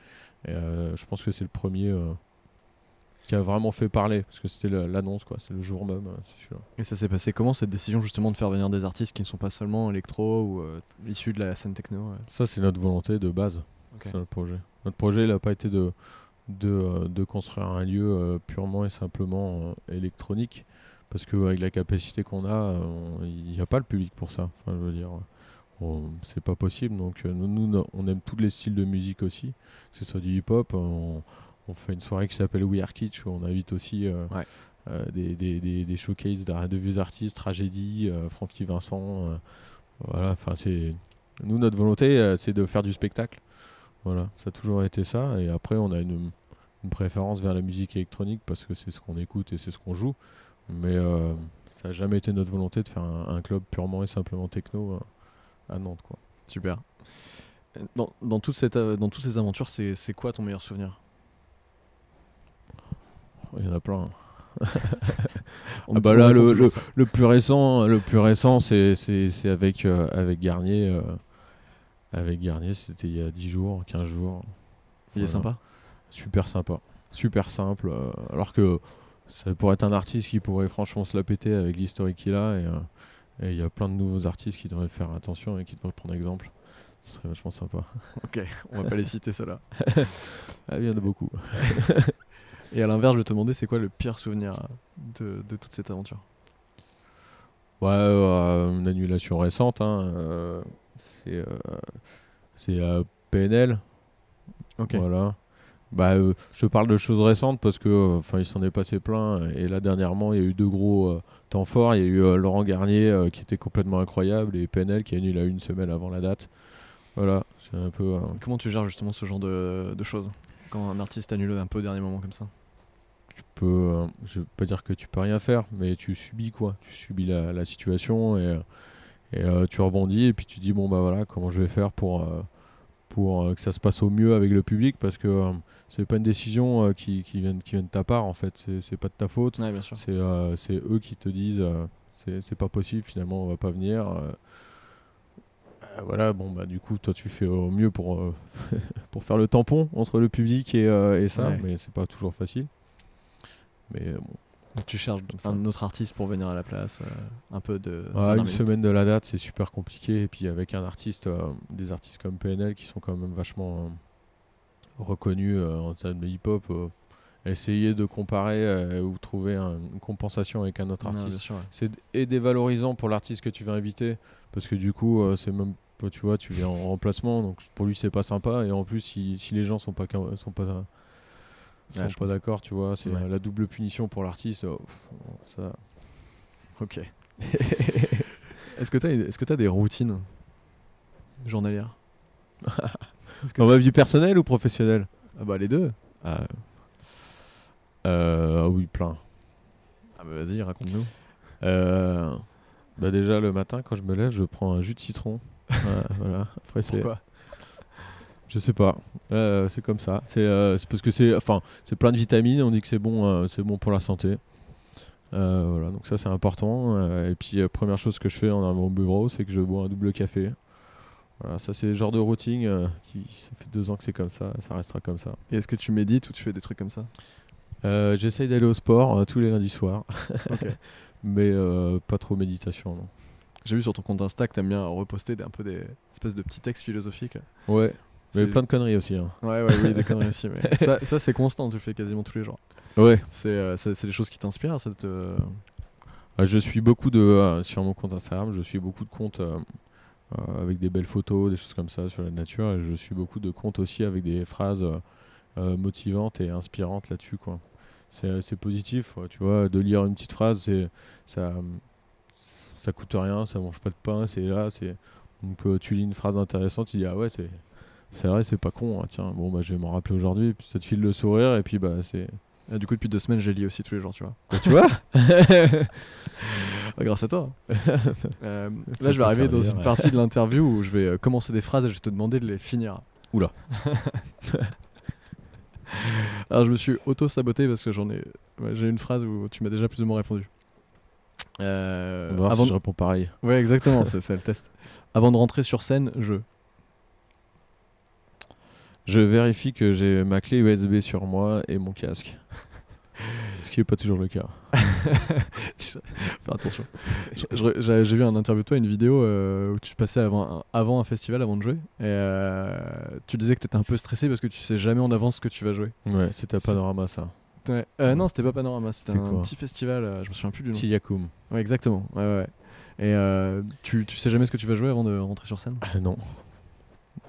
Et, je pense que c'est le premier. qui a vraiment fait parler parce que c'était l'annonce quoi c'est le jour même sûr Et ça s'est passé comment cette décision justement de faire venir des artistes qui ne sont pas seulement électro ou euh, issus de la scène techno ouais? Ça, c'est notre volonté de base. C'est notre projet. Notre projet, il n'a pas été de, de, de construire un lieu euh, purement et simplement euh, électronique. Parce qu'avec la capacité qu'on a, euh, il n'y a pas le public pour ça. Enfin, je veux dire, on- c'est pas possible. Donc, euh, nous, nous, on aime tous les styles de musique aussi. Que ce soit du hip-hop, on, on fait une soirée qui s'appelle We Are Kitsch où on invite aussi euh, Ouais. euh, des, des, des, des showcases de vieux artistes, Tragédie, euh, Francky Vincent. euh, voilà, enfin, c'est. Nous, notre volonté, euh, c'est de faire du spectacle. Voilà, ça a toujours été ça. Et après, on a une, une préférence vers la musique électronique parce que c'est ce qu'on écoute et c'est ce qu'on joue. Mais euh, ça n'a jamais été notre volonté de faire un, un club purement et simplement techno euh, à Nantes. Quoi. Super. Dans, dans, toute cette, euh, dans toutes ces aventures, c'est quoi ton meilleur souvenir? Il y en a plein. <laughs> On Ah bah là, le, le, plus récent, le plus récent, c'est avec euh, avec Garnier. euh, avec Garnier, c'était il y a 10 jours, 15 jours. Il est sympa? Super sympa, super simple. euh, alors que ça pourrait être un artiste qui pourrait franchement se la péter avec l'historique qu'il a. Et euh, et il y a plein de nouveaux artistes qui devraient faire attention et qui devraient prendre exemple. Ce serait vachement sympa. <laughs> Ok, on va pas les citer ceux-là. <laughs> Ah, il y en a beaucoup. <laughs> Et à l'inverse, je vais te demander, c'est quoi le pire souvenir de, de toute cette aventure? Ouais, euh, une annulation récente. hein, euh, c'est euh, c'est euh, PNL. Ok. Voilà. Bah, euh, je te parle de choses récentes parce que euh, enfin il s'en est passé plein et là dernièrement il y a eu deux gros euh, temps forts. Il y a eu euh, Laurent Garnier qui était complètement incroyable et PNL qui annule à une semaine avant la date. Voilà, c'est un peu. Comment tu gères justement ce genre de, de choses Quand un artiste annule un peu au dernier moment comme ça? Tu peux, je veux pas dire que tu peux rien faire, mais tu subis quoi. Tu subis la, la situation et, et tu rebondis et puis tu dis bon bah voilà comment je vais faire pour pour euh, que ça se passe au mieux avec le public parce que euh, c'est pas une décision euh, qui, qui vient qui vient de ta part en fait. C'est- pas de ta faute. Ouais. C'est eux qui te disent c'est pas possible finalement on va pas venir. voilà bon bah du coup toi tu fais au mieux pour euh, <laughs> pour faire le tampon entre le public et, euh, et ça Ouais. mais c'est pas toujours facile. Mais bon tu cherches un autre artiste pour venir à la place, euh, un peu de. Une semaine de la date, c'est super compliqué. Et puis avec un artiste, euh, des artistes comme PNL qui sont quand même vachement euh, reconnus en termes de hip-hop, essayer de comparer ou trouver un- une compensation avec un autre artiste, ouais. c'est et dévalorisant pour l'artiste que tu vas inviter parce que du coup, c'est même tu vois, tu viens en remplacement, donc pour lui c'est pas sympa. Et en plus, si, si les gens sont pas sont pas sont Ouais, pas d'accord, tu vois, c'est Ouais. euh, la double punition pour l'artiste. oh, pff, ça, Ok. <laughs> est-ce que tu as, des routines journalières <laughs> Dans ma vie personnelle ou professionnelle? Ah bah les deux. Ah, euh, ah oui, plein. Ah bah vas-y, raconte-nous. Euh, bah déjà, le matin, quand je me lève, je prends un jus de citron. <laughs> Voilà. Après, c'est. Pourquoi? Je sais pas. Euh, c'est comme ça. C'est euh, c'est parce que c'est. Enfin, c'est plein de vitamines. On dit que c'est bon, euh, c'est bon pour la santé. Voilà, donc ça c'est important. Et puis première chose que je fais en arrivant au bureau, c'est que je bois un double café. Voilà, ça c'est le genre de routine qui ça fait deux ans que c'est comme ça, ça restera comme ça. Et est-ce que tu médites ou tu fais des trucs comme ça? J'essaye d'aller au sport tous les lundis soirs, <laughs> <laughs> mais pas trop méditation. Non. J'ai vu sur ton compte Insta que t'aimes bien reposter un peu des espèces de petits textes philosophiques. Ouais, mais plein de conneries aussi. hein. Ouais, ouais, oui, des <laughs> conneries aussi. Mais ça, ça c'est constant, tu le fais quasiment tous les jours. Ouais. C'est euh, des choses qui t'inspirent, ça te. Euh, Je suis beaucoup de euh, sur mon compte Instagram, je suis beaucoup de comptes euh, euh, avec des belles photos, des choses comme ça sur la nature, et je suis beaucoup de comptes aussi avec des phrases motivantes et inspirantes là-dessus quoi. C'est positif, tu vois, de lire une petite phrase, c'est ça ça coûte rien, ça mange pas de pain, c'est là, c'est donc tu lis une phrase intéressante, tu dis ah ouais c'est c'est vrai, c'est pas con, hein, tiens, bon bah je vais m'en rappeler aujourd'hui, puis ça te file le sourire et puis bah c'est Ah, du coup, depuis deux semaines, les lis aussi tous les jours, tu vois. Bah, tu vois Ouais, <laughs> grâce à toi. <laughs> Euh, là, je vais arriver dans une ouais. partie de l'interview où je vais euh, commencer des phrases et je vais te demander de les finir. Oula. <laughs> Alors, je me suis auto-saboté parce que j'en ai. ouais, J'ai une phrase où tu m'as déjà plus ou moins répondu. Euh, On va voir avant si de- je réponds pareil. Ouais, exactement, c'est le test. Avant de rentrer sur scène, je. Je vérifie que j'ai ma clé USB sur moi et mon casque. <laughs> Ce qui n'est pas toujours le cas. <laughs> Fais attention. J'ai vu un interview de toi, une vidéo euh, où tu passais avant un, avant un festival, avant de jouer. Et euh, tu disais que tu étais un peu stressé parce que tu sais jamais en avance ce que tu vas jouer. Ouais, C'est- Panorama ça. Ouais. Euh, non, c'était pas Panorama, c'était C'était un petit festival, euh, je me souviens plus du nom. Tiyakum. Ouais, exactement. Ouais, ouais. Et tu, tu sais jamais ce que tu vas jouer avant de rentrer sur scène? Non.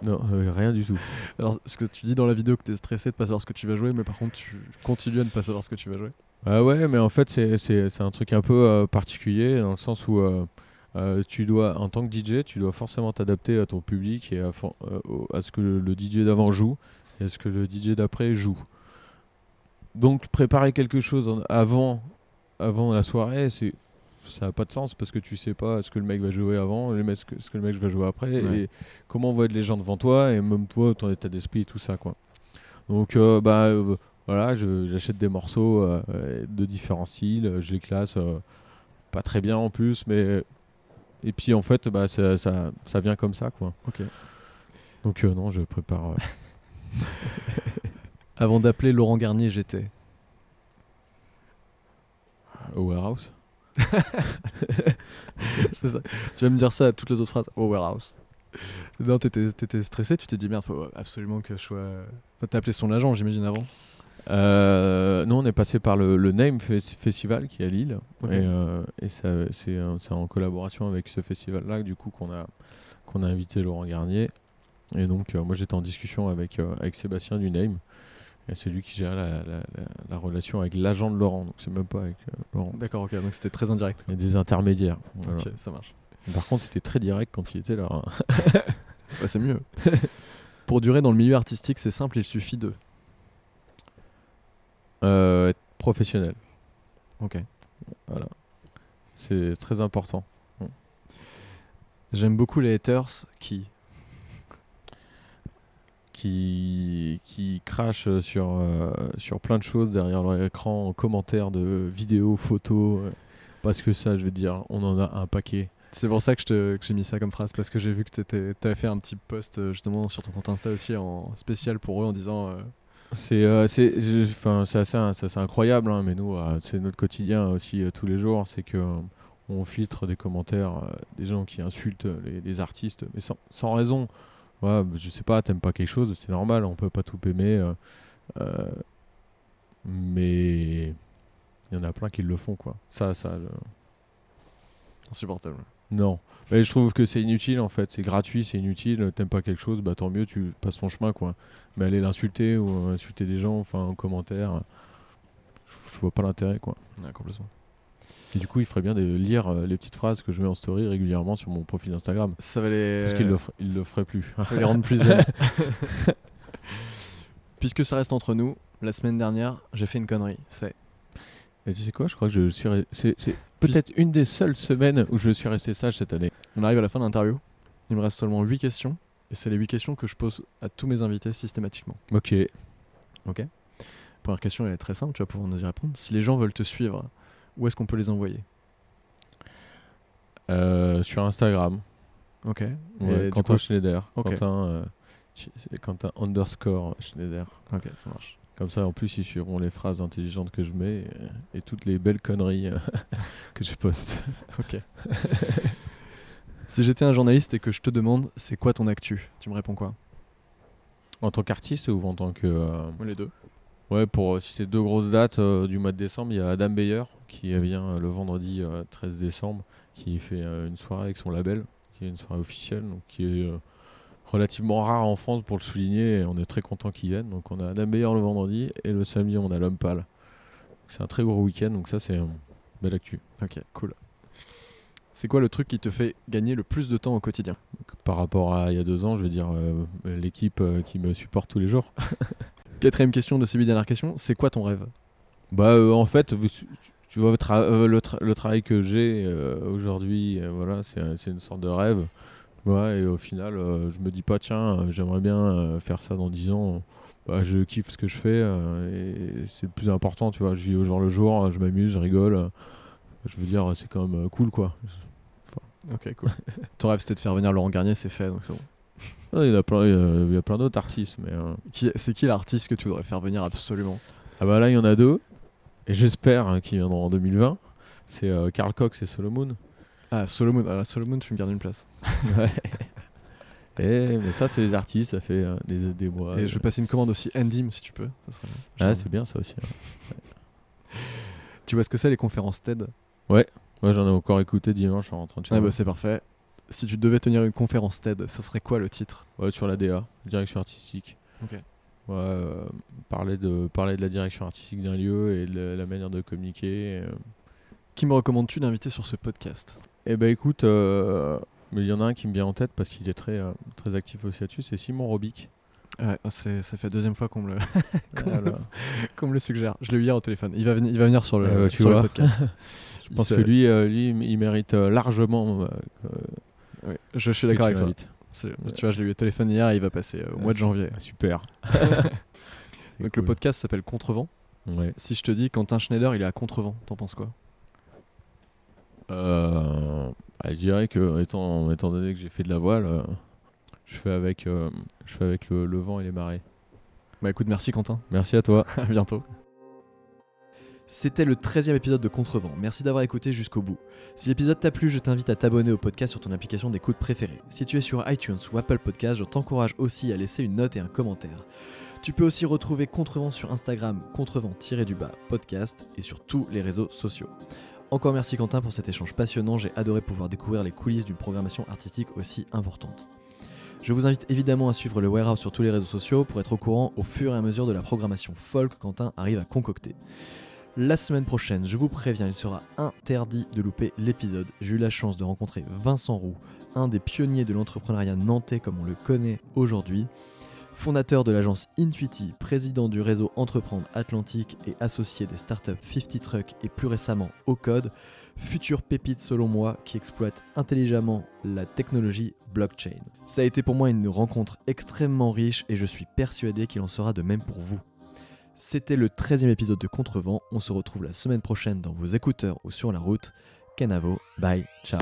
Non, euh, rien du tout. Alors, parce que tu dis dans la vidéo que tu es stressé de pas savoir ce que tu vas jouer, mais par contre, tu continues à ne pas savoir ce que tu vas jouer. Ah ouais, mais en fait, c'est- un truc un peu euh, particulier dans le sens où euh, tu dois, en tant que DJ, tu dois forcément t'adapter à ton public et à, à ce que le, le DJ d'avant joue et à ce que le DJ d'après joue. Donc, préparer quelque chose en- avant, avant la soirée, c'est ça n'a pas de sens parce que tu sais pas ce que le mec va jouer avant, ce, que, le mec va jouer après, Ouais. et comment vont être les gens devant toi, et même toi, ton état d'esprit et tout ça. quoi. Donc, euh, bah, euh, voilà, j'achète des morceaux euh, de différents styles, je les classe pas très bien en plus, mais et puis en fait, bah, ça, ça, ça vient comme ça, quoi. Ok. Donc non, je prépare. <laughs> Avant d'appeler Laurent Garnier, j'étais. au warehouse. <laughs> C'est ça. Tu vas me dire ça à toutes les autres phrases. Au warehouse. Non, t'étais, t'étais stressé, tu t'es dit merde, faut absolument que je sois. T'as appelé son agent, j'imagine, avant. Euh, nous, on est passé par le, le Name Fes- Festival qui est à Lille. Et, euh, et ça- c'est c'est en collaboration avec ce festival-là, du coup, qu'on a, qu'on a invité Laurent Garnier. Et donc, euh, moi, j'étais en discussion avec, euh, avec Sébastien du Name. Et c'est lui qui gère la, la- la- la relation avec l'agent de Laurent. Donc, c'est même pas avec euh, Laurent. D'accord, ok, donc c'était très indirect. Il y a des intermédiaires. Voilà. Ok, ça marche. Par contre, c'était très direct quand il était là. hein. <laughs> C'est mieux. <laughs> Pour durer dans le milieu artistique, c'est simple, il suffit de. Euh, être professionnel. Ok. Voilà. C'est très important. J'aime beaucoup les haters qui. Qui, qui crachent sur, euh, sur plein de choses derrière leur écran en commentaire de vidéos, photos. euh, parce que ça, je veux dire, on en a un paquet. C'est pour ça que j'ai mis ça comme phrase, parce que j'ai vu que t'étais- t'avais fait un petit post euh, justement sur ton compte Insta aussi en spécial pour eux en disant. euh, C'est enfin, assez, incroyable, hein, mais nous, c'est notre quotidien aussi tous les jours. C'est que on filtre des commentaires, des gens qui insultent les, artistes, mais sans raison. Ouais, je sais pas, t'aimes pas quelque chose, c'est normal, on peut pas tout aimer. euh, euh, mais il y en a plein qui le font, quoi. Ça, ça. je- insupportable. Non. Mais je trouve que c'est inutile en fait, c'est gratuit, c'est inutile. T'aimes pas quelque chose, bah tant mieux, tu passes ton chemin quoi. Mais aller l'insulter ou insulter des gens, enfin en commentaire, je je vois pas l'intérêt quoi. Ouais, complètement. Et du coup, il ferait bien de lire euh, les petites phrases que je mets en story régulièrement sur mon profil Instagram. Ça va les. Parce qu'il le, il le ferait plus. Ça va les <laughs> rendre plus zen. <laughs> Puisque ça reste entre nous, la semaine dernière, j'ai fait une connerie. C'est. Et tu sais quoi, je crois que je suis. re- C'est peut-être une des seules semaines où je suis resté sage cette année. On arrive à la fin de l'interview. Il me reste seulement 8 questions. Et c'est les 8 questions que je pose à tous mes invités systématiquement. Ok? Première question, elle est très simple, tu vas pouvoir nous y répondre. Si les gens veulent te suivre, où est-ce qu'on peut les envoyer? Euh, sur Instagram, Ok. ouais, Quentin coup- Schneider. Ok. Quentin, euh, c'est Quentin underscore Schneider. Ok, ça marche. Comme ça, en plus, ils suivront les phrases intelligentes que je mets et, et toutes les belles conneries euh, <laughs> que je poste. Ok. si j'étais un journaliste et que je te demande, c'est quoi ton actu? Tu me réponds quoi? En tant qu'artiste ou en tant que. euh, Les deux. Ouais, pour euh, citer deux grosses dates euh, du mois de décembre, il y a Adam Beyer qui vient euh, le vendredi euh, 13 décembre, qui fait euh, une soirée avec son label, qui est une soirée officielle, donc qui est euh, relativement rare en France pour le souligner, et on est très content qu'il vienne. Donc on a Adam Beyer le vendredi, et le samedi on a L'Homme Pâle. C'est un très gros week-end, donc ça c'est un bel actu. Ok, cool. C'est quoi le truc qui te fait gagner le plus de temps au quotidien? Par rapport à il y a deux ans, je veux dire, euh, l'équipe euh, qui me supporte tous les jours. <laughs> Quatrième question de ces huit dernières questions, c'est quoi ton rêve? Bah euh, en fait, tu- vois tra- euh, le, tra- le travail que j'ai euh, aujourd'hui, euh, voilà, c'est un- c'est une sorte de rêve. Ouais, et au final, euh, je me dis pas tiens, euh, j'aimerais bien euh, faire ça dans 10 ans. Bah, je kiffe ce que je fais et c'est le plus important, tu vois. Je vis au jour le jour, euh, je m'amuse, je rigole. je veux dire, c'est quand même cool quoi. Ok, cool. <laughs> ton rêve c'était de faire venir Laurent Garnier, c'est fait, donc c'est bon. Ah, Il y a plein, il y a- il y a plein d'autres artistes, mais C'est qui l'artiste que tu voudrais faire venir absolument? Ah bah là il y en a deux et j'espère hein, qu'ils viendront en 2020. C'est euh, Karl Cox et Solomon. Ah, Solomon. Ah, Solomon, tu me gardes une place. Ouais. Et, mais ça, c'est les artistes, ça fait euh, des, des mois. Et je vais passer une commande aussi Endim si tu peux. Ça serait- Ah, c'est bien ça aussi. hein. Tu vois ce que c'est les conférences TED? Ouais, j'en ai encore écouté dimanche en rentrant de chez Ah moi. bah c'est parfait. Si tu devais tenir une conférence TED, ça serait quoi le titre? Ouais, sur la DA, direction artistique. Ok. Euh, parler, de, parler de la direction artistique d'un lieu et de la, manière de communiquer. euh. Qui me recommandes-tu d'inviter sur ce podcast? Eh ben écoute, euh, il y en a un qui me vient en tête parce qu'il est très, très actif aussi là-dessus, c'est Simon Robic. Ouais, c'est- ça fait la deuxième fois qu'on me, le... <laughs> Voilà. qu'on me le suggère. Je l'ai eu hier au téléphone. Il va, venir, il va venir sur le, Eh tu sur le podcast. <laughs> Je pense se- que lui, lui, il mérite largement. je suis d'accord avec ça. C'est- Tu vois, je l'ai eu au téléphone hier, il va passer euh, au mois de janvier. Ah, super. très <laughs> Donc le podcast s'appelle Contrevent. Ouais. Si je te dis Quentin Schneider, il est à Contrevent, t'en penses quoi? Euh, bah, je dirais que étant, étant donné que j'ai fait de la voile, euh, je fais avec, euh, je fais avec le, le vent et les marées. Bah écoute, merci Quentin. Merci à toi. <laughs> À bientôt. C'était le 13e épisode de Contrevent. Merci d'avoir écouté jusqu'au bout. Si l'épisode t'a plu, je t'invite à t'abonner au podcast sur ton application d'écoute préférée. Si tu es sur iTunes ou Apple Podcast, je t'encourage aussi à laisser une note et un commentaire. Tu peux aussi retrouver Contrevent sur Instagram, contrevent-du-bas podcast et sur tous les réseaux sociaux. Encore merci Quentin pour cet échange passionnant, j'ai adoré pouvoir découvrir les coulisses d'une programmation artistique aussi importante. Je vous invite évidemment à suivre le Warehouse sur tous les réseaux sociaux pour être au courant au fur et à mesure de la programmation folk que Quentin arrive à concocter. La semaine prochaine, je vous préviens, il sera interdit de louper l'épisode. J'ai eu la chance de rencontrer Vincent Roux, un des pionniers de l'entrepreneuriat nantais comme on le connaît aujourd'hui, fondateur de l'agence Intuiti, président du réseau Entreprendre Atlantique et associé des startups 50 Truck et plus récemment Au Code, future pépite selon moi qui exploite intelligemment la technologie blockchain. Ça a été pour moi une rencontre extrêmement riche et je suis persuadé qu'il en sera de même pour vous. C'était le 13e épisode de Contrevent, on se retrouve la semaine prochaine dans vos écouteurs ou sur la route. Kenavo, bye, ciao.